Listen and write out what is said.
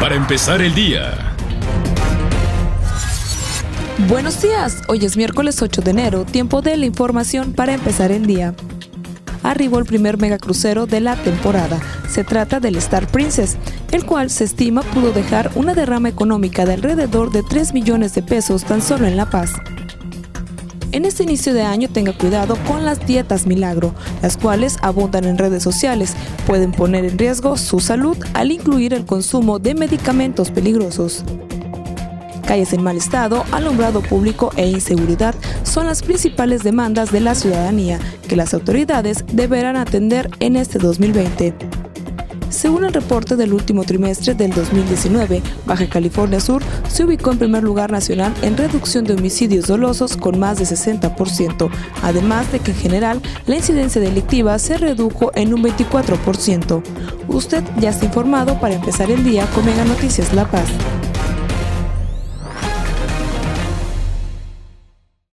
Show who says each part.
Speaker 1: para empezar el día.
Speaker 2: Buenos días, hoy es miércoles 8 de enero, tiempo de la información para empezar el día. Arribó el primer megacrucero de la temporada. Se trata del Star Princess, el cual se estima pudo dejar una derrama económica de alrededor de 3 millones de pesos tan solo en La Paz. En este inicio de año tenga cuidado con las dietas milagro, las cuales abundan en redes sociales, pueden poner en riesgo su salud al incluir el consumo de medicamentos peligrosos. Calles en mal estado, alumbrado público e inseguridad son las principales demandas de la ciudadanía que las autoridades deberán atender en este 2020. Según el reporte del último trimestre del 2019, Baja California Sur se ubicó en primer lugar nacional en reducción de homicidios dolosos con más de 60%, además de que en general la incidencia delictiva se redujo en un 24%. Usted ya está informado para empezar el día con Mega Noticias La Paz.